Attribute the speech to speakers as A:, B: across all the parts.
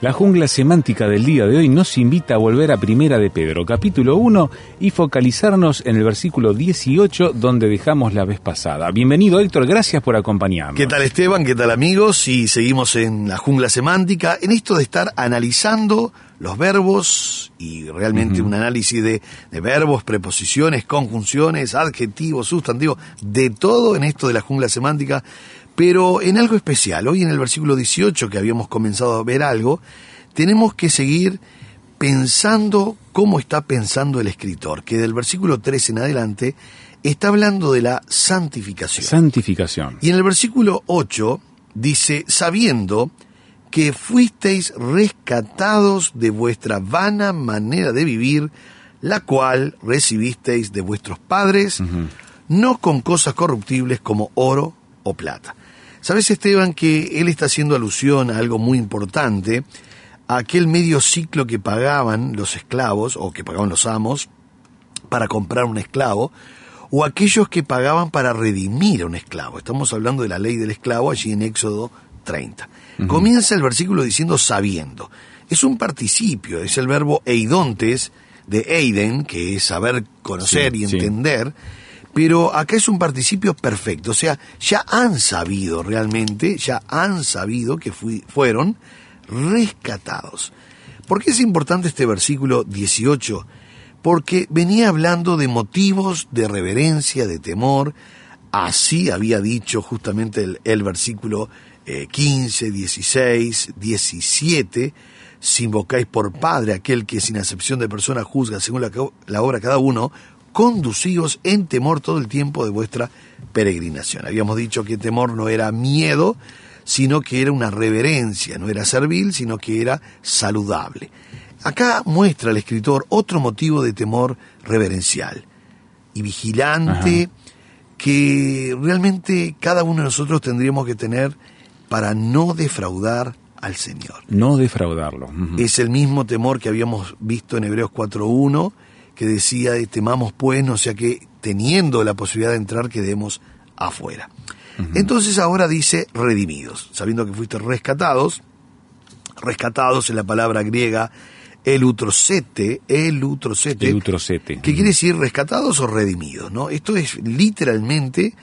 A: La jungla semántica del día de hoy nos invita a volver a Primera de Pedro, capítulo 1, y focalizarnos en el versículo 18 donde dejamos la vez pasada. Bienvenido Héctor, gracias por acompañarnos.
B: ¿Qué tal Esteban? ¿Qué tal amigos? Y seguimos en la jungla semántica, en esto de estar analizando los verbos y realmente un análisis de, de verbos, preposiciones, conjunciones, adjetivos, sustantivos, de todo en esto de la jungla semántica, pero en algo especial. Hoy en el versículo 18 que habíamos comenzado a ver algo, tenemos que seguir pensando cómo está pensando el escritor, que del versículo 3 en adelante está hablando de la santificación.
A: Santificación.
B: Y en el versículo 8 dice, sabiendo que fuisteis rescatados de vuestra vana manera de vivir, la cual recibisteis de vuestros padres, no con cosas corruptibles como oro o plata. ¿Sabes, Esteban, que él está haciendo alusión a algo muy importante, a aquel medio ciclo que pagaban los esclavos, o que pagaban los amos, para comprar un esclavo, o aquellos que pagaban para redimir a un esclavo. Estamos hablando de la ley del esclavo allí en Éxodo 30. Comienza el versículo diciendo sabiendo. Es un participio, es el verbo eidontes de eiden, que es saber, conocer
A: Sí,
B: y
A: sí.
B: Pero acá es un participio perfecto, o sea, ya han sabido realmente, ya han sabido que fueron rescatados. ¿Por qué es importante este versículo 18? Porque venía hablando de motivos de reverencia, de temor, así había dicho justamente el, versículo eh, 15, 16, 17, si invocáis por Padre aquel que sin acepción de persona juzga según la, la obra cada uno, conducíos en temor todo el tiempo de vuestra peregrinación. Habíamos dicho que temor no era miedo, sino que era una reverencia, no era servil, sino que era saludable. Acá muestra el escritor otro motivo de temor reverencial y vigilante que realmente cada uno de nosotros tendríamos que tener para no defraudar al Señor.
A: No defraudarlo.
B: Es el mismo temor que habíamos visto en Hebreos 4.1, que decía, temamos pues, no sea que teniendo la posibilidad de entrar quedemos afuera. Entonces ahora dice redimidos, sabiendo que fuiste rescatados, rescatados en la palabra griega elutrocete, elutrocete,
A: El utrocete.
B: que quiere decir rescatados o redimidos, ¿no? Esto es literalmente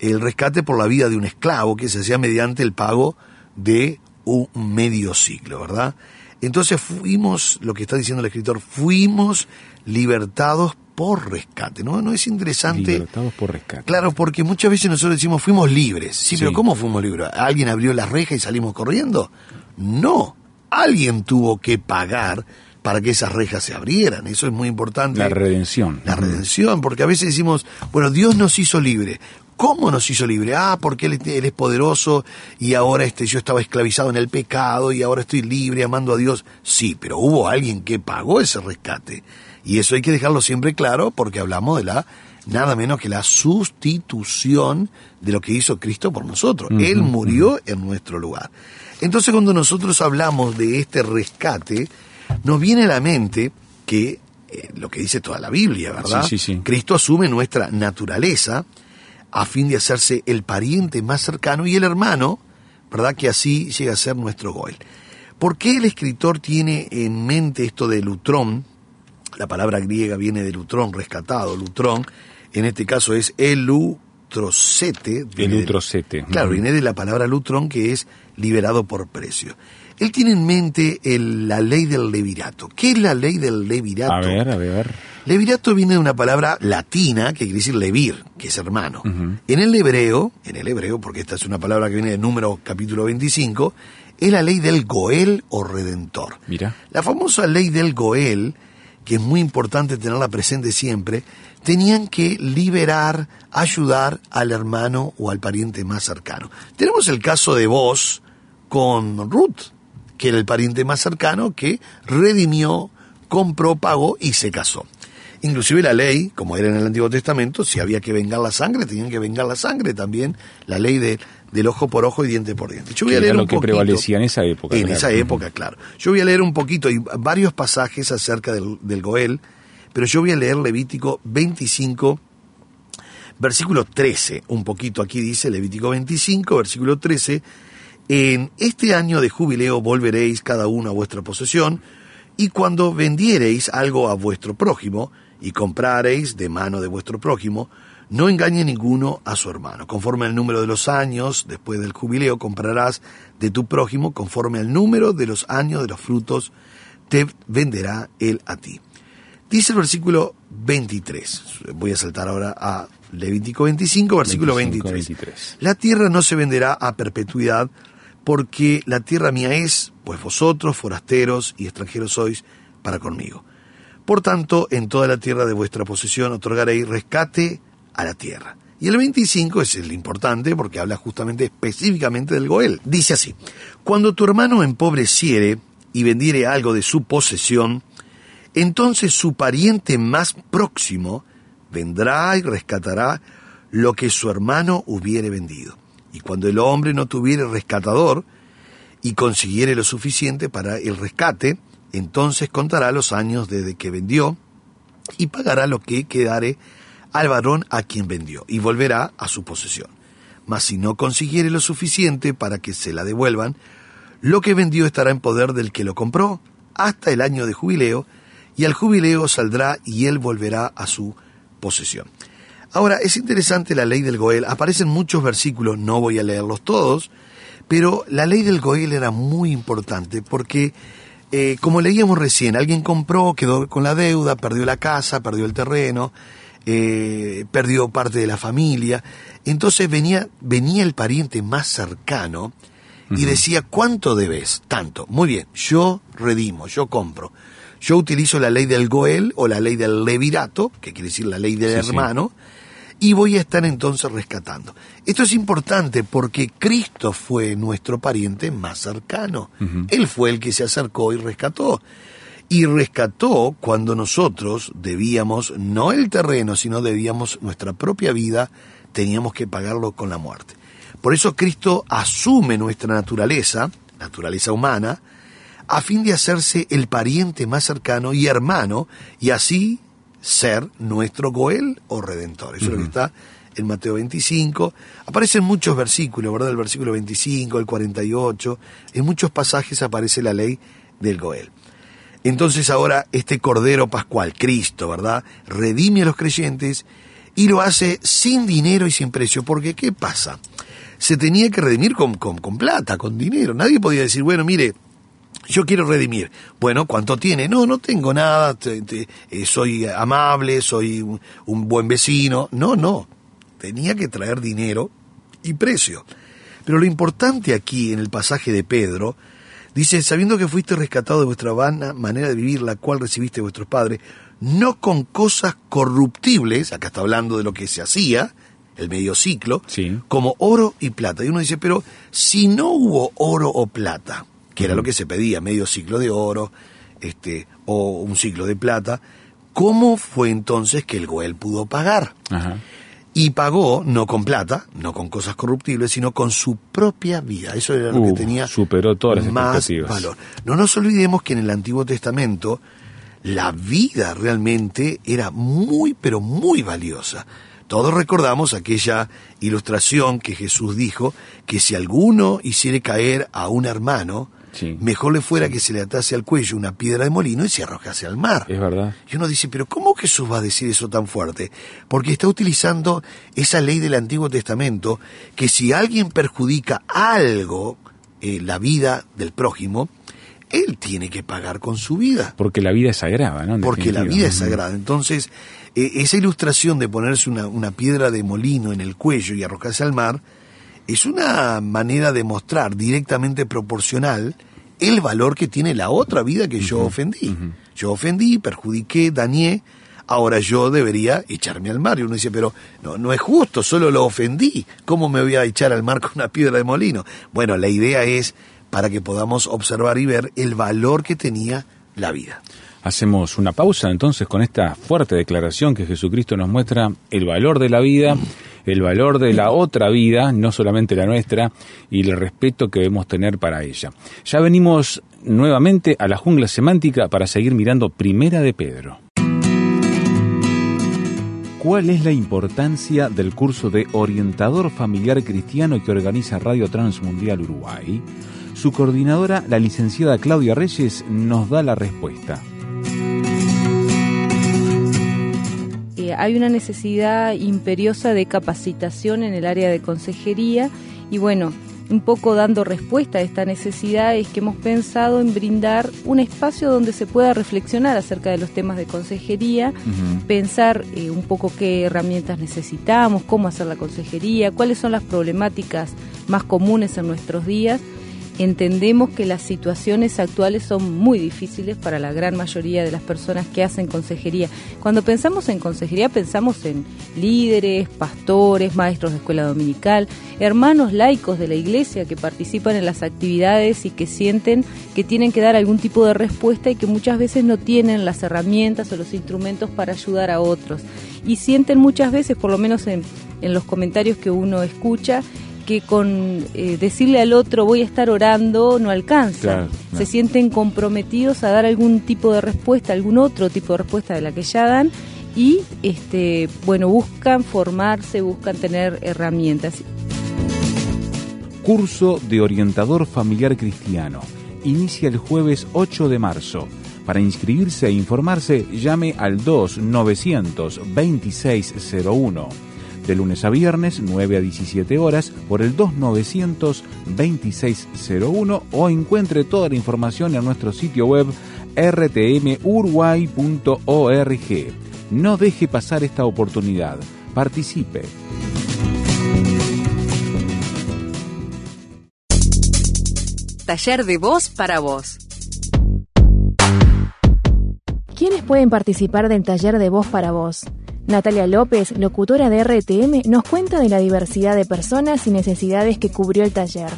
B: el rescate por la vida de un esclavo que se hacía mediante el pago de un medio siglo, ¿verdad? Entonces fuimos, lo que está diciendo el escritor, fuimos libertados por rescate, ¿no? ¿No es interesante?
A: Libertados por rescate.
B: Claro, porque muchas veces nosotros decimos fuimos libres. Sí,
A: Sí.
B: pero ¿cómo fuimos libres? ¿Alguien abrió la reja y salimos corriendo? No, alguien tuvo que pagar para que esas rejas se abrieran. Eso es muy importante.
A: La redención.
B: La redención, porque a veces decimos, bueno, Dios nos hizo libre. ¿Cómo nos hizo libre? Ah, porque él, él es poderoso y ahora este, yo estaba esclavizado en el pecado y ahora estoy libre amando a Dios. Sí, pero hubo alguien que pagó ese rescate. Y eso hay que dejarlo siempre claro porque hablamos de la nada menos que la sustitución de lo que hizo Cristo por nosotros. Él murió en nuestro lugar. Entonces cuando nosotros hablamos de este rescate, nos viene a la mente que eh, lo que dice toda la Biblia, ¿verdad?
A: Sí, sí, sí.
B: Cristo asume nuestra naturaleza a fin de hacerse el pariente más cercano y el hermano, ¿verdad? Que así llega a ser nuestro Goel. ¿Por qué el escritor tiene en mente esto de Lutrón? La palabra griega viene de Lutrón, rescatado, Lutrón. En este caso es elutrocete.
A: El
B: viene de-. Claro, viene de la palabra lutrón que es liberado por precio. Él tiene en mente el- la ley del levirato. ¿Qué es la ley del levirato?
A: A ver, a ver.
B: Levirato viene de una palabra latina que quiere decir levir, que es hermano. En el hebreo, en el hebreo, porque esta es una palabra que viene de número capítulo 25, es la ley del Goel o Redentor.
A: Mira.
B: La famosa ley del Goel, que es muy importante tenerla presente siempre, tenían que liberar, ayudar al hermano o al pariente más cercano. Tenemos el caso de vos con Ruth, que era el pariente más cercano que redimió, compró, pagó y se casó. Inclusive la ley, como era en el Antiguo Testamento, si había que vengar la sangre, tenían que vengar la sangre también, la ley de, del ojo por ojo y diente por diente. Yo voy a
A: era
B: leer
A: lo
B: un
A: que
B: poquito-
A: prevalecía en esa época,
B: En
A: claro.
B: esa época, claro. Yo voy a leer un poquito, y varios pasajes acerca del, del Goel, pero yo voy a leer Levítico 25, versículo 13, un poquito aquí dice Levítico 25, versículo 13, en este año de jubileo volveréis cada uno a vuestra posesión, y cuando vendiereis algo a vuestro prójimo, y comprareis de mano de vuestro prójimo, no engañe ninguno a su hermano. Conforme al número de los años, después del jubileo, comprarás de tu prójimo, conforme al número de los años de los frutos, te venderá él a ti. Dice el versículo 23. Voy a saltar ahora a Levítico 25, versículo
A: 25,
B: 23.
A: 23.
B: La tierra no se venderá a perpetuidad, porque la tierra mía es, pues vosotros, forasteros y extranjeros sois, para conmigo. Por tanto, en toda la tierra de vuestra posesión otorgaréis rescate a la tierra. Y el 25 es el importante porque habla justamente específicamente del Goel. Dice así, cuando tu hermano empobreciere y vendiere algo de su posesión, entonces su pariente más próximo vendrá y rescatará lo que su hermano hubiere vendido. Y cuando el hombre no tuviere rescatador y consiguiere lo suficiente para el rescate, entonces contará los años desde que vendió y pagará lo que quedare al varón a quien vendió y volverá a su posesión. Mas si no consiguiere lo suficiente para que se la devuelvan, lo que vendió estará en poder del que lo compró hasta el año de jubileo, y al jubileo saldrá y él volverá a su posesión. Ahora, es interesante la ley del Goel. Aparecen muchos versículos, no voy a leerlos todos, pero la ley del Goel era muy importante porque, eh, como leíamos recién, alguien compró, quedó con la deuda, perdió la casa, perdió el terreno, eh, perdió parte de la familia. Entonces venía, venía el pariente más cercano y decía, ¿cuánto debes? Tanto. Muy bien, yo redimo, yo compro. Yo utilizo la ley del Goel o la ley del Levirato, que quiere decir la ley del
A: Sí, sí.
B: Y voy a estar entonces rescatando. Esto es importante porque Cristo fue nuestro pariente más cercano. Él fue el que se acercó y rescató. Y rescató cuando nosotros debíamos, no el terreno, sino debíamos nuestra propia vida, teníamos que pagarlo con la muerte. Por eso Cristo asume nuestra naturaleza, naturaleza humana, a fin de hacerse el pariente más cercano y hermano, y así ser nuestro Goel o Redentor. Eso es lo que está en Mateo 25. Aparecen muchos versículos, ¿verdad? El versículo 25, el 48. En muchos pasajes aparece la ley del Goel. Entonces ahora este Cordero Pascual, Cristo, ¿verdad? Redime a los creyentes y lo hace sin dinero y sin precio. Porque ¿qué pasa? Se tenía que redimir con, con, con plata, con dinero. Nadie podía decir, bueno, mire, yo quiero redimir. Bueno, ¿cuánto tiene? No, no tengo nada, te- te- eh, soy amable, soy un, un buen vecino. No, no. Tenía que traer dinero y precio. Pero lo importante aquí en el pasaje de Pedro, dice, sabiendo que fuiste rescatado de vuestra vana manera de vivir, la cual recibiste de vuestros padres, no con cosas corruptibles, acá está hablando de lo que se hacía, el medio ciclo,
A: Sí.
B: como oro y plata. Y uno dice, pero si no hubo oro o plata, que era lo que se pedía, medio ciclo de oro, este, o un ciclo de plata, ¿cómo fue entonces que el Goel pudo pagar?
A: Ajá.
B: Y pagó no con plata, no con cosas corruptibles, sino con su propia vida. Eso era lo
A: Uh,
B: que tenía
A: superó todas las
B: más valor. No nos olvidemos que en el Antiguo Testamento la vida realmente era muy, pero muy valiosa. Todos recordamos aquella ilustración que Jesús dijo que si alguno hiciere caer a un hermano,
A: Sí.
B: mejor le fuera que se le atase al cuello una piedra de molino y se arrojase al mar.
A: Es verdad.
B: Y uno dice, pero ¿cómo Jesús va a decir eso tan fuerte? Porque está utilizando esa ley del Antiguo Testamento, que si alguien perjudica algo eh, la vida del prójimo, él tiene que pagar con su vida.
A: Porque la vida es sagrada, ¿no? En
B: Porque la vida es sagrada. Entonces, eh, esa ilustración de ponerse una, una piedra de molino en el cuello y arrojarse al mar es una manera de mostrar directamente proporcional el valor que tiene la otra vida que yo ofendí. Yo ofendí, perjudiqué, dañé, ahora yo debería echarme al mar. Y uno dice, pero no, no es justo, solo lo ofendí. ¿Cómo me voy a echar al mar con una piedra de molino? Bueno, la idea es para que podamos observar y ver el valor que tenía la vida.
A: Hacemos una pausa entonces con esta fuerte declaración que Jesucristo nos muestra el valor de la vida, el valor de la otra vida, no solamente la nuestra, y el respeto que debemos tener para ella. Ya venimos nuevamente a la jungla semántica para seguir mirando Primera de Pedro. ¿Cuál es la importancia del curso de orientador familiar cristiano que organiza Radio Transmundial Uruguay? Su coordinadora, la licenciada Claudia Reyes, nos da la respuesta.
C: Hay una necesidad imperiosa de capacitación en el área de consejería y bueno, un poco dando respuesta a esta necesidad es que hemos pensado en brindar un espacio donde se pueda reflexionar acerca de los temas de consejería, pensar eh, un poco qué herramientas necesitamos, cómo hacer la consejería, cuáles son las problemáticas más comunes en nuestros días entendemos que las situaciones actuales son muy difíciles para la gran mayoría de las personas que hacen consejería. Cuando pensamos en consejería pensamos en líderes, pastores, maestros de escuela dominical, hermanos laicos de la iglesia que participan en las actividades y que sienten que tienen que dar algún tipo de respuesta y que muchas veces no tienen las herramientas o los instrumentos para ayudar a otros. Y sienten muchas veces, por lo menos en, los comentarios que uno escucha, que con eh, decirle al otro voy a estar orando no alcanza.
A: Claro,
C: Se sienten comprometidos a dar algún tipo de respuesta, algún otro tipo de respuesta de la que ya dan y este bueno, buscan formarse, buscan tener herramientas.
A: Curso de orientador familiar cristiano. Inicia el jueves 8 de marzo. Para inscribirse e informarse, llame al 2-900-2601. De lunes a viernes, 9 a 17 horas, por el 2-900-2601 o encuentre toda la información en nuestro sitio web rtmuruguay.org. No deje pasar esta oportunidad. Participe.
D: Taller de voz para vos.
E: ¿Quiénes pueden participar del taller de voz para voz? Natalia López, locutora de RTM, nos cuenta de la diversidad de personas y necesidades que cubrió el taller.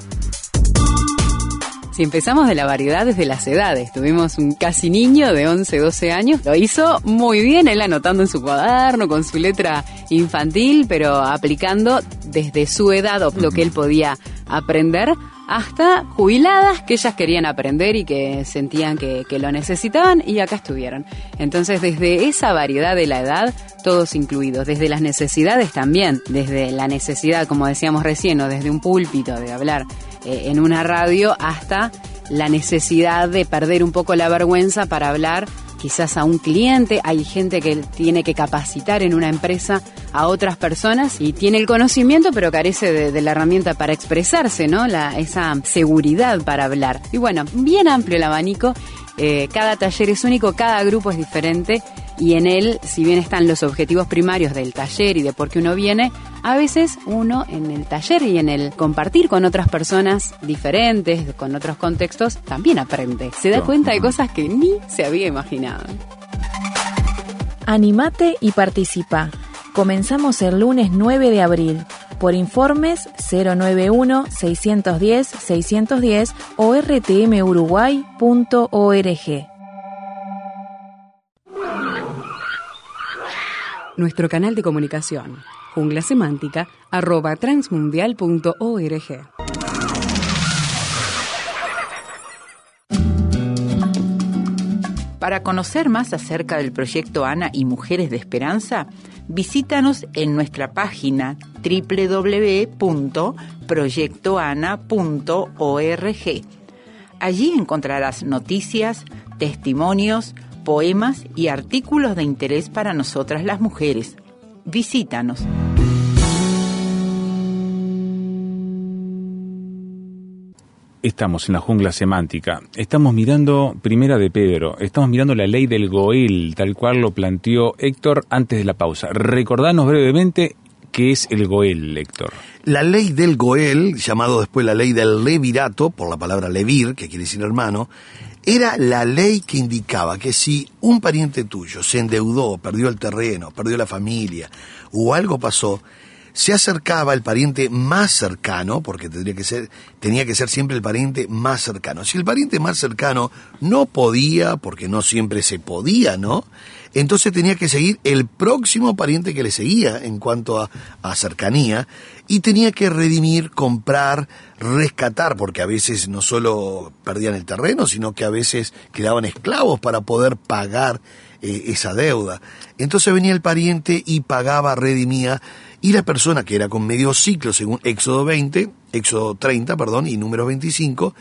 D: Si empezamos de la variedad desde las edades, tuvimos un casi niño de 11, 12 años, lo hizo muy bien, él anotando en su cuaderno con su letra infantil, pero aplicando desde su edad lo que él podía aprender, hasta jubiladas que ellas querían aprender y que sentían que, que lo necesitaban y acá estuvieron. Entonces, desde esa variedad de la edad, todos incluidos, desde las necesidades también, desde la necesidad, como decíamos recién, o desde un púlpito de hablar eh, en una radio hasta la necesidad de perder un poco la vergüenza para hablar quizás a un cliente, hay gente que tiene que capacitar en una empresa a otras personas y tiene el conocimiento pero carece de, la herramienta para expresarse, ¿no? La, esa seguridad para hablar. Y bueno, bien amplio el abanico, eh, cada taller es único, cada grupo es diferente y en él, si bien están los objetivos primarios del taller y de por qué uno viene, a veces uno en el taller y en el compartir con otras personas diferentes, con otros contextos, también aprende. Se da cuenta de cosas que ni se había imaginado.
E: Animate y participa. Comenzamos el lunes 9 de abril. Por informes 091-610-610 o rtmuruguay.org.
D: Nuestro canal de comunicación, transmundial.org.
F: Para conocer más acerca del proyecto ANA y Mujeres de Esperanza, visítanos en nuestra página www.proyectoana.org. Allí encontrarás noticias, testimonios, poemas y artículos de interés para nosotras las mujeres. Visítanos.
A: estamos en la jungla semántica. Estamos mirando Primera de Pedro, estamos mirando la ley del Goel, tal cual lo planteó Héctor antes de la pausa. Recordanos brevemente qué es el Goel, Héctor.
B: La ley del Goel, llamado después la ley del Levirato, por la palabra levir, que quiere decir hermano, era la ley que indicaba que si un pariente tuyo se endeudó, perdió el terreno, perdió la familia, o algo pasó, se acercaba el pariente más cercano, porque tendría que ser, tenía que ser siempre el pariente más cercano. Si el pariente más cercano no podía, porque no siempre se podía, ¿no? Entonces tenía que seguir el próximo pariente que le seguía en cuanto a, a cercanía y tenía que redimir, comprar, rescatar, porque a veces no solo perdían el terreno, sino que a veces quedaban esclavos para poder pagar eh, esa deuda. Entonces venía el pariente y pagaba, redimía, y la persona que era con medio ciclo, según Éxodo 20, Éxodo 30, perdón, y número 25,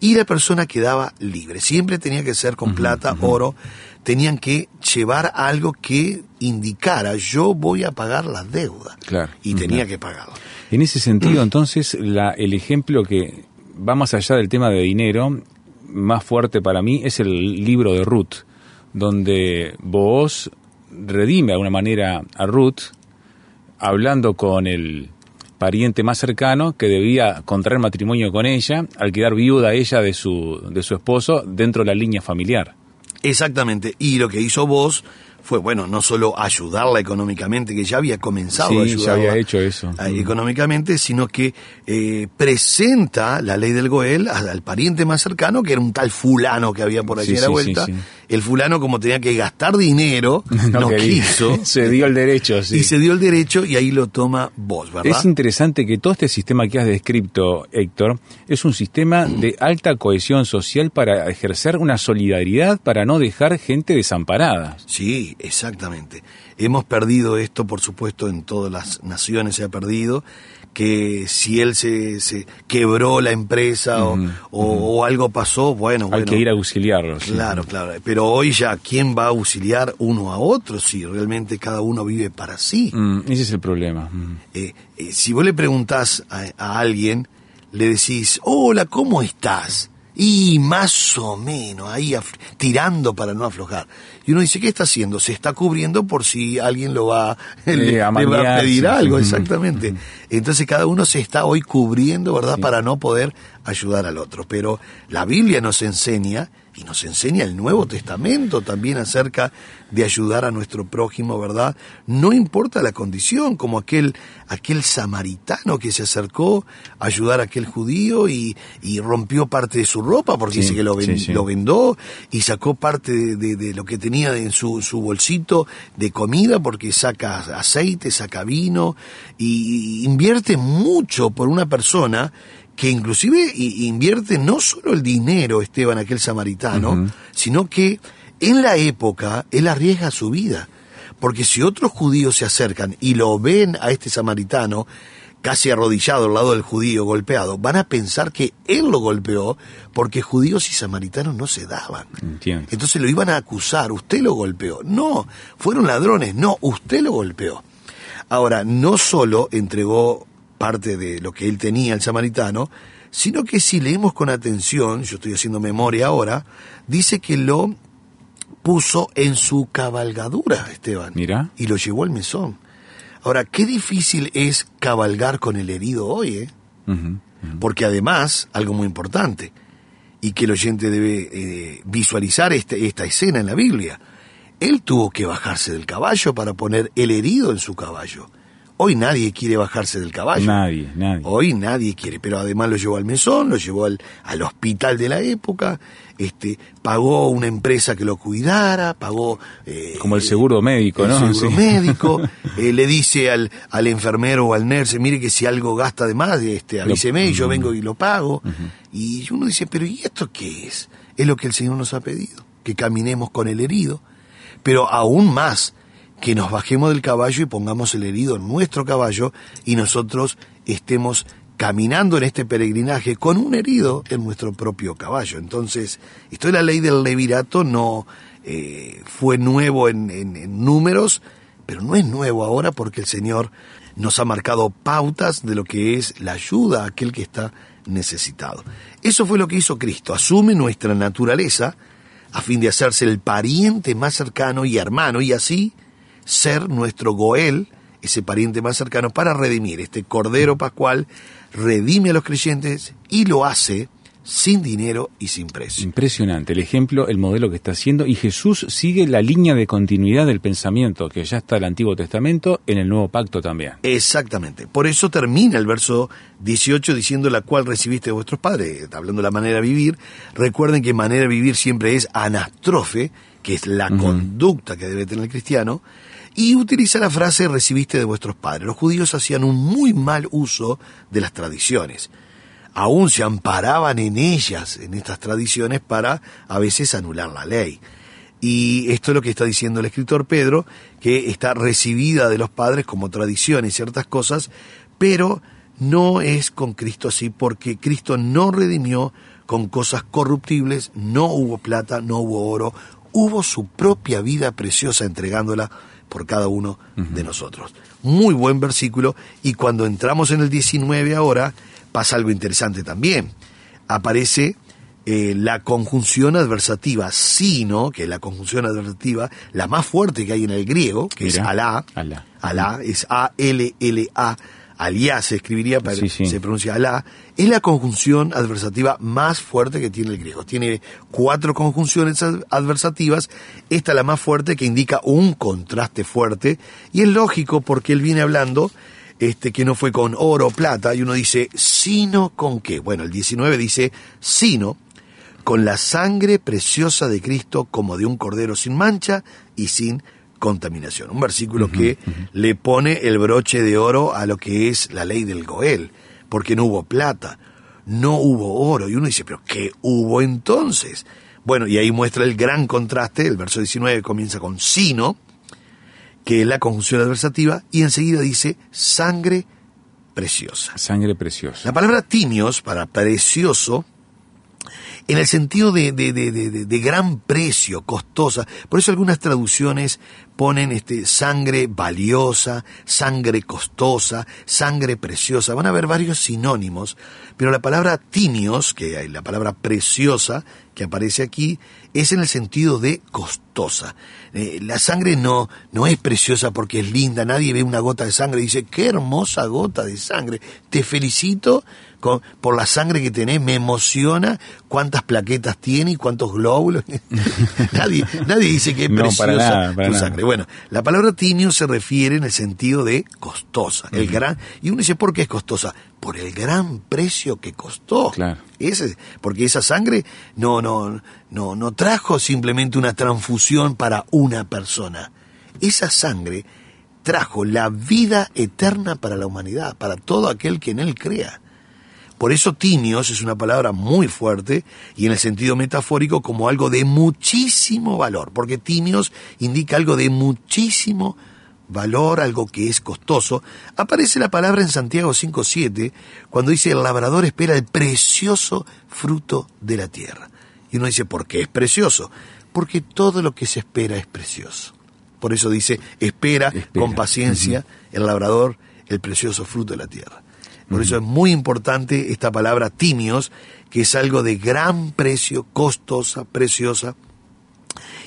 B: y la persona quedaba libre. Siempre tenía que ser con plata, oro, tenían que llevar algo que indicara yo voy a pagar la deuda.
A: Claro.
B: Y tenía que pagarla.
A: En ese sentido, entonces, la, el ejemplo que va más allá del tema de dinero, más fuerte para mí, es el libro de Ruth, donde Booz redime de alguna manera a Ruth, hablando con el pariente más cercano que debía contraer matrimonio con ella al quedar viuda ella de su, de su esposo dentro de la línea familiar.
B: Exactamente. Y lo que hizo vos fue, bueno, no solo ayudarla económicamente, que ya había comenzado
A: Sí,
B: a
A: ya
B: ayudarla
A: había hecho eso.
B: eh, económicamente, sino que eh, presenta la ley del Goel al, pariente más cercano, que era un tal fulano que había por allí
A: Sí,
B: a la
A: sí,
B: vuelta. El fulano, como tenía que gastar dinero, no,
A: quería.
B: quiso.
A: Se dio el derecho, sí.
B: Y se dio el derecho y ahí lo toma vos, ¿verdad?
A: Es interesante que todo este sistema que has descrito, Héctor, es un sistema de alta cohesión social para ejercer una solidaridad para no dejar gente desamparada.
B: Sí, exactamente. Hemos perdido esto, por supuesto, en todas las naciones se ha perdido, que si él se, se quebró la empresa o- algo pasó, bueno,
A: Hay
B: bueno.
A: que ir a auxiliarlos. sí.
B: Claro, claro. Pero hoy ya, ¿quién va a auxiliar uno a otro si realmente cada uno vive para sí?
A: Mm, ese es el problema. Mm.
B: Eh, eh, si vos le preguntás a, a alguien, le decís, hola, ¿cómo estás? Y más o menos, ahí tirando para no aflojar. Y uno dice, ¿qué está haciendo? Se está cubriendo por si alguien lo va, le, le va a pedir algo, exactamente. Entonces cada uno se está hoy cubriendo, ¿verdad? Para no poder ayudar al otro. Pero la Biblia nos enseña, y nos enseña el Nuevo Testamento también acerca de ayudar a nuestro prójimo, ¿verdad? No importa la condición, como aquel, aquel samaritano que se acercó a ayudar a aquel judío y, y rompió parte de su ropa porque
A: Sí,
B: dice que lo, ven-
A: sí, sí.
B: lo vendó y sacó parte de, de- de lo que tenía en su, su bolsito de comida porque saca aceite, saca vino y, y invierte mucho por una persona que inclusive invierte no solo el dinero, Esteban, aquel samaritano, sino que en la época él arriesga su vida. Porque si otros judíos se acercan y lo ven a este samaritano casi arrodillado al lado del judío golpeado, van a pensar que él lo golpeó porque judíos y samaritanos no se daban.
A: Entiendo.
B: Entonces lo iban a acusar, usted lo golpeó. No, fueron ladrones, no, usted lo golpeó. Ahora, no solo entregó parte de lo que él tenía el samaritano, sino que si leemos con atención, yo estoy haciendo memoria ahora, dice que lo puso en su cabalgadura, Esteban.
A: Mira.
B: Y lo llevó al mesón. Ahora, qué difícil es cabalgar con el herido hoy, ¿eh? Porque además, algo muy importante, y que el oyente debe eh, visualizar este- esta escena en la Biblia, él tuvo que bajarse del caballo para poner el herido en su caballo. Hoy nadie quiere bajarse del caballo.
A: Nadie, nadie.
B: Hoy nadie quiere, pero además lo llevó al mesón, lo llevó al, al hospital de la época, este, pagó una empresa que lo cuidara, pagó... eh,
A: Como el seguro médico,
B: el
A: ¿no?
B: seguro
A: Sí.
B: médico, eh, le dice al, al enfermero o al nurse, mire que si algo gasta de más, este, avíseme y yo vengo y lo pago. Y uno dice, pero ¿y esto qué es? Es lo que el Señor nos ha pedido, que caminemos con el herido, pero aún más, que nos bajemos del caballo y pongamos el herido en nuestro caballo y nosotros estemos caminando en este peregrinaje con un herido en nuestro propio caballo. Entonces, esto de la ley del levirato no eh, fue nuevo en, en- en números, pero no es nuevo ahora porque el Señor nos ha marcado pautas de lo que es la ayuda a aquel que está necesitado. Eso fue lo que hizo Cristo. Asume nuestra naturaleza a fin de hacerse el pariente más cercano y hermano y así ser nuestro Goel, ese pariente más cercano, para redimir. Este Cordero Pascual redime a los creyentes y lo hace sin dinero y sin precio.
A: Impresionante el ejemplo, el modelo que está haciendo y Jesús sigue la línea de continuidad del pensamiento que ya está en el Antiguo Testamento en el Nuevo Pacto también.
B: Exactamente. Por eso termina el verso 18 diciendo la cual recibiste de vuestros padres, hablando de la manera de vivir. Recuerden que manera de vivir siempre es anastrofe, que es la conducta que debe tener el cristiano, y utiliza la frase recibiste de vuestros padres. Los judíos hacían un muy mal uso de las tradiciones aún se amparaban en ellas, en estas tradiciones, para a veces anular la ley. Y esto es lo que está diciendo el escritor Pedro, que está recibida de los padres como tradición y ciertas cosas, pero no es con Cristo así, porque Cristo no redimió con cosas corruptibles, no hubo plata, no hubo oro, hubo su propia vida preciosa entregándola por cada uno de nosotros. Muy buen versículo, y cuando entramos en el 19 ahora, pasa algo interesante también. Aparece eh, la conjunción adversativa sino, que es la conjunción adversativa, la más fuerte que hay en el griego, que es alá,
A: Alá.
B: alá, es A-L-L-A, aliá se escribiría, pero se pronuncia alá, es la conjunción adversativa más fuerte que tiene el griego. Tiene cuatro conjunciones adversativas, esta es la más fuerte que indica un contraste fuerte, y es lógico porque él viene hablando este, que no fue con oro o plata, y uno dice, sino con qué. Bueno, el 19 dice, sino con la sangre preciosa de Cristo como de un cordero sin mancha y sin contaminación. Un versículo que le pone el broche de oro a lo que es la ley del Goel, porque no hubo plata, no hubo oro, y uno dice, pero ¿qué hubo entonces? Bueno, y ahí muestra el gran contraste, el verso 19 comienza con sino, que es la conjunción adversativa, y enseguida dice sangre preciosa.
A: Sangre preciosa.
B: La palabra timios para precioso, en el sentido de, de, de, de, gran precio, costosa. Por eso algunas traducciones ponen este, sangre valiosa, sangre costosa, sangre preciosa. Van a haber varios sinónimos, pero la palabra timios, que hay la palabra preciosa que aparece aquí, es en el sentido de costosa. Eh, la sangre no, no es preciosa porque es linda, nadie ve una gota de sangre y dice, qué hermosa gota de sangre, te felicito por la sangre que tenés, me emociona cuántas plaquetas tiene y cuántos glóbulos. nadie, nadie dice que es preciosa tu sangre. Bueno, la palabra timio se refiere en el sentido de costosa. el gran, y uno dice, ¿por qué es costosa? Por el gran precio que costó.
A: Claro.
B: Ese, porque esa sangre no, no, no, no trajo simplemente una transfusión para una persona. Esa sangre trajo la vida eterna para la humanidad, para todo aquel que en él crea. Por eso timios es una palabra muy fuerte y en el sentido metafórico como algo de muchísimo valor, porque timios indica algo de muchísimo valor, algo que es costoso. Aparece la palabra en Santiago 5.7 cuando dice el labrador espera el precioso fruto de la tierra. Y uno dice, ¿por qué es precioso? Porque todo lo que se espera es precioso. Por eso dice, espera, con paciencia el labrador el precioso fruto de la tierra. Por eso es muy importante esta palabra timios, que es algo de gran precio, costosa, preciosa.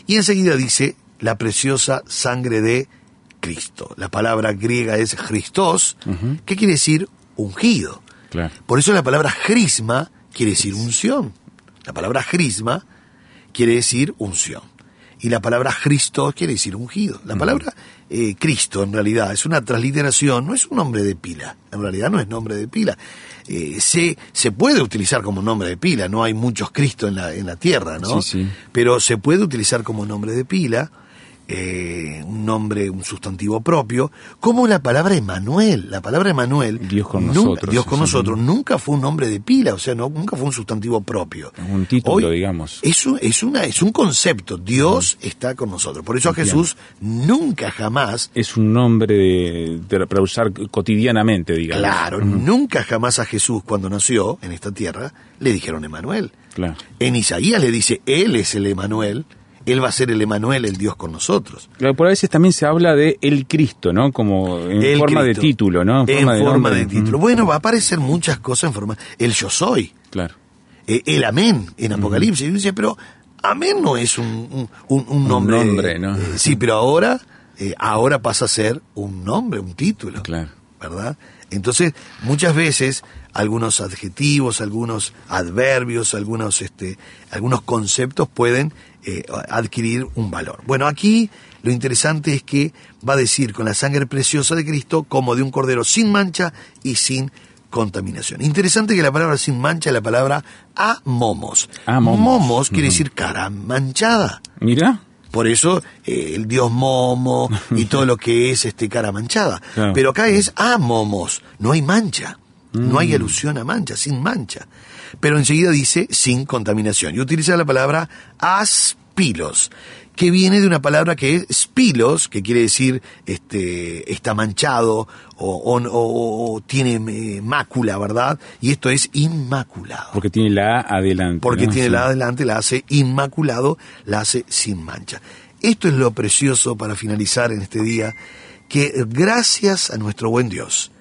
B: Y enseguida dice la preciosa sangre de Cristo. La palabra griega es Christos, que quiere decir ungido. Por eso la palabra crisma quiere decir unción. La palabra crisma quiere decir unción. Y la palabra Cristo quiere decir ungido. La palabra eh, Cristo en realidad es una transliteración, no es un nombre de pila, en realidad no es nombre de pila. Eh, se, se puede utilizar como nombre de pila, no hay muchos Cristo en la, en la tierra, ¿no? Pero se puede utilizar como nombre de pila eh, un nombre, un sustantivo propio, como la palabra Emanuel. La palabra Emanuel,
A: Dios con
B: nunca,
A: nosotros,
B: Dios con nosotros, nunca fue un nombre de pila, o sea, no, nunca fue un sustantivo propio.
A: Un título, digamos.
B: Es un, es, una, es un concepto, Dios está con nosotros. Por eso a Jesús nunca jamás...
A: Es un nombre de, para usar cotidianamente, digamos.
B: Claro, nunca jamás a Jesús cuando nació en esta tierra le dijeron Emanuel.
A: Claro.
B: En Isaías le dice, Él es el Emanuel, Él va a ser el Emanuel, el Dios con nosotros.
A: Pero por a veces también se habla de el Cristo, ¿no? Como en
B: El
A: forma
B: Cristo.
A: de título, ¿no?
B: En forma,
A: nombre.
B: de título.
A: Mm,
B: Bueno, va a aparecer muchas cosas en forma. El yo soy.
A: Claro.
B: eh, el amén en Apocalipsis. Y dice, pero amén no es un, un- un- un nombre.
A: nombre, ¿no?
B: eh, sí, pero ahora, eh, ahora pasa a ser un nombre, un título.
A: Claro.
B: ¿Verdad? Entonces, muchas veces algunos adjetivos, algunos adverbios, algunos, este, algunos conceptos pueden eh, adquirir un valor. Bueno, aquí lo interesante es que va a decir con la sangre preciosa de Cristo como de un cordero sin mancha y sin contaminación. Interesante que la palabra sin mancha es la palabra amomos.
A: Amomos.
B: Momos quiere decir cara manchada.
A: Mira.
B: Por eso eh, el dios Momo y todo lo que es este cara manchada.
A: Claro.
B: Pero acá es a momos, no hay mancha. No hay alusión a mancha, sin mancha. Pero enseguida dice sin contaminación. Y utiliza la palabra aspilos, que viene de una palabra que es spilos, que quiere decir este, está manchado o, o- o- o tiene eh, mácula, ¿verdad? Y esto es inmaculado.
A: Porque tiene la A adelante.
B: Porque
A: ¿no?
B: tiene
A: Sí.
B: la adelante, la hace inmaculado, la hace sin mancha. Esto es lo precioso para finalizar en este día, que gracias a nuestro buen Dios,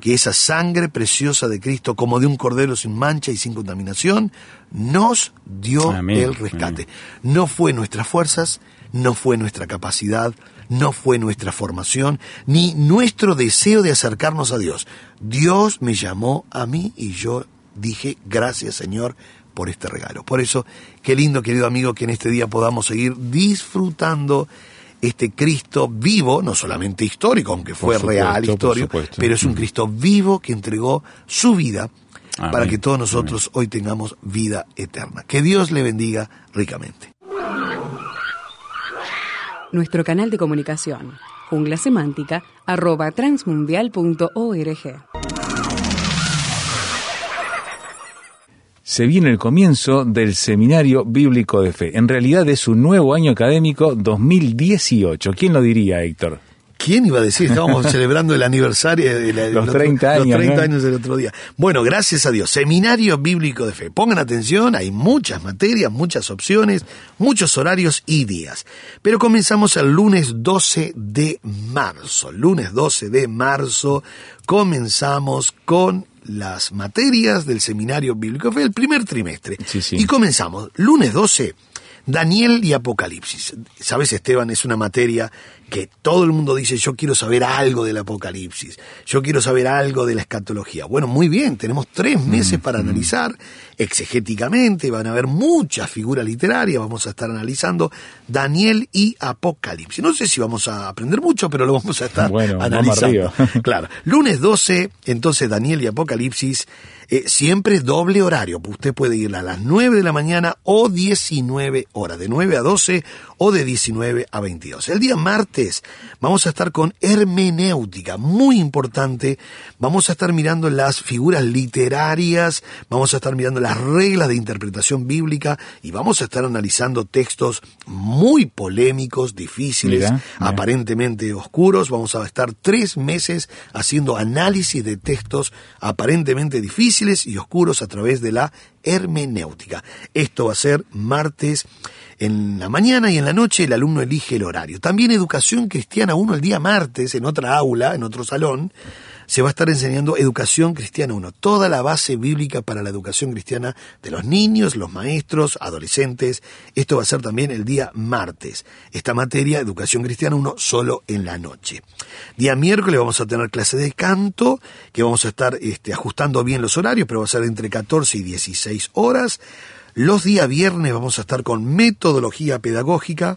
B: que esa sangre preciosa de Cristo, como de un cordero sin mancha y sin contaminación, nos dio
A: Amén,
B: el rescate. No fue nuestras fuerzas, no fue nuestra capacidad, no fue nuestra formación, ni nuestro deseo de acercarnos a Dios. Dios me llamó a mí y yo dije, gracias Señor por este regalo. Por eso, qué lindo, querido amigo, que en este día podamos seguir disfrutando este Cristo vivo, no solamente histórico, aunque fue
A: supuesto,
B: real, histórico, pero es un Cristo vivo que entregó su vida
A: Amén,
B: para que todos nosotros hoy tengamos vida eterna. Que Dios le bendiga ricamente.
G: Nuestro canal de comunicación, jungla semántica, arroba transmundial.org.
A: Se viene el comienzo del Seminario Bíblico de Fe. En realidad es un nuevo año académico 2018. ¿Quién lo diría, Héctor?
B: ¿Quién iba a decir? Estábamos celebrando el aniversario de la-
A: Los
B: el
A: 30 años,
B: Los 30
A: ¿no?
B: años del otro día. Bueno, gracias a Dios. Seminario Bíblico de Fe. Pongan atención, hay muchas materias, muchas opciones, muchos horarios y días. Pero comenzamos el lunes 12 de marzo. Lunes 12 de marzo comenzamos con las materias del Seminario Bíblico Fe, el primer trimestre.
A: Sí, sí.
B: Y comenzamos. Lunes 12. Daniel y Apocalipsis. Sabes, Esteban, es una materia que todo el mundo dice, yo quiero saber algo del Apocalipsis, yo quiero saber algo de la escatología. Bueno, muy bien, tenemos tres meses para analizar exegéticamente, van a haber muchas figuras literarias, vamos a estar analizando Daniel y Apocalipsis. No sé si vamos a aprender mucho, pero lo vamos a estar
A: Bueno,
B: analizando. Claro. Lunes 12, entonces Daniel y Apocalipsis, eh, siempre doble horario. Usted puede ir a las 9 de la mañana o 19 horas, de 9 a 12 o de 19 a 22. El día martes vamos a estar con hermenéutica, muy importante. Vamos a estar mirando las figuras literarias, vamos a estar mirando las reglas de interpretación bíblica y vamos a estar analizando textos muy polémicos, difíciles,
A: Mira, mira.
B: aparentemente oscuros. Vamos a estar tres meses haciendo análisis de textos aparentemente difíciles y oscuros a través de la hermenéutica. Esto va a ser martes en la mañana y en la noche el alumno elige el horario. También Educación Cristiana 1 el día martes en otra aula, en otro salón, se va a estar enseñando Educación Cristiana 1, toda la base bíblica para la educación cristiana de los niños, los maestros, adolescentes. Esto va a ser también el día martes. Esta materia, Educación Cristiana 1, solo en la noche. Día miércoles vamos a tener clase de canto, que vamos a estar este, ajustando bien los horarios, pero va a ser entre 14 y 16 horas. Los días viernes vamos a estar con metodología pedagógica,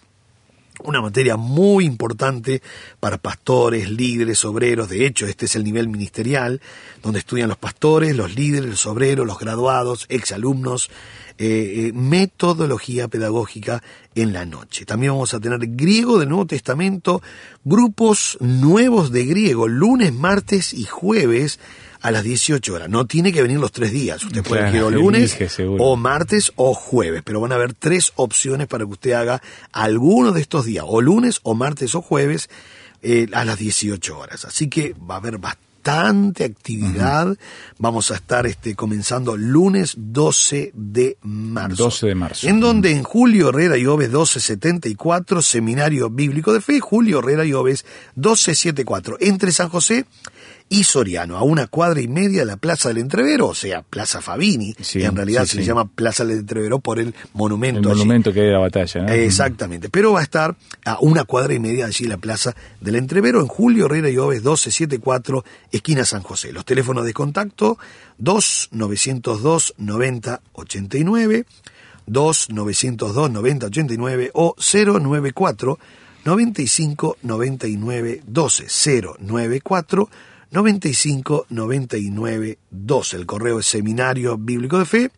B: una materia muy importante para pastores, líderes, obreros. De hecho, este es el nivel ministerial, donde estudian los pastores, los líderes, los obreros, los graduados, exalumnos. eh, eh, metodología pedagógica en la noche. También vamos a tener griego del Nuevo Testamento, grupos nuevos de griego, lunes, martes y jueves a las 18 horas. No tiene que venir los tres días. Usted puede
A: Claro,
B: elegir o lunes
A: elige,
B: o martes o jueves, pero van a haber tres opciones para que usted haga alguno de estos días, o lunes o martes o jueves eh, a las 18 horas. Así que va a haber bastante bastante actividad. Vamos a estar este, comenzando lunes 12 de marzo.
A: 12 de marzo.
B: En donde en Julio Herrera y Oves 1274, Seminario Bíblico de Fe, Julio Herrera y Oves 1274, entre San José y Soriano, a una cuadra y media de la Plaza del Entrevero, o sea, Plaza Fabini,
A: Sí,
B: que en realidad
A: sí,
B: se
A: sí.
B: le llama Plaza del Entrevero por el monumento.
A: El
B: allí.
A: monumento que hay de la batalla. ¿no?
B: Exactamente, pero va a estar a una cuadra y media allí en la Plaza del Entrevero, en Julio Herrera y Oves 1274, esquina San José. Los teléfonos de contacto 2 902 90 89, 2 902 90 89 o 094 95 99 12 094 95 99 12. El correo es seminario bíblico de fe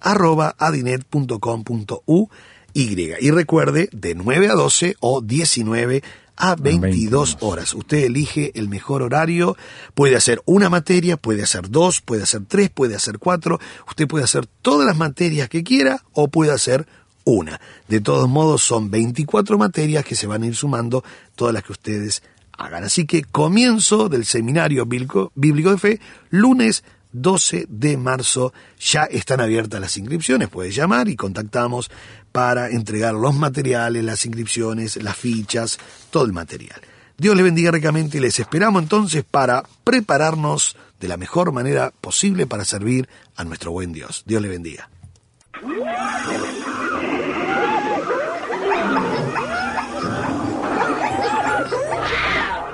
B: arroba adinet.com.uy. Y recuerde, de 9 a 12 o 19 a 22 horas. Usted elige el mejor horario, puede hacer una materia, puede hacer dos, puede hacer tres, puede hacer cuatro, usted puede hacer todas las materias que quiera o puede hacer una. De todos modos, son 24 materias que se van a ir sumando, todas las que ustedes hagan. Así que comienzo del seminario bíblico, de fe, lunes 12 de marzo. Ya están abiertas las inscripciones, puedes llamar y contactamos para entregar los materiales, las inscripciones, las fichas, todo el material. Dios les bendiga ricamente y les esperamos entonces para prepararnos de la mejor manera posible para servir a nuestro buen Dios. Dios les bendiga.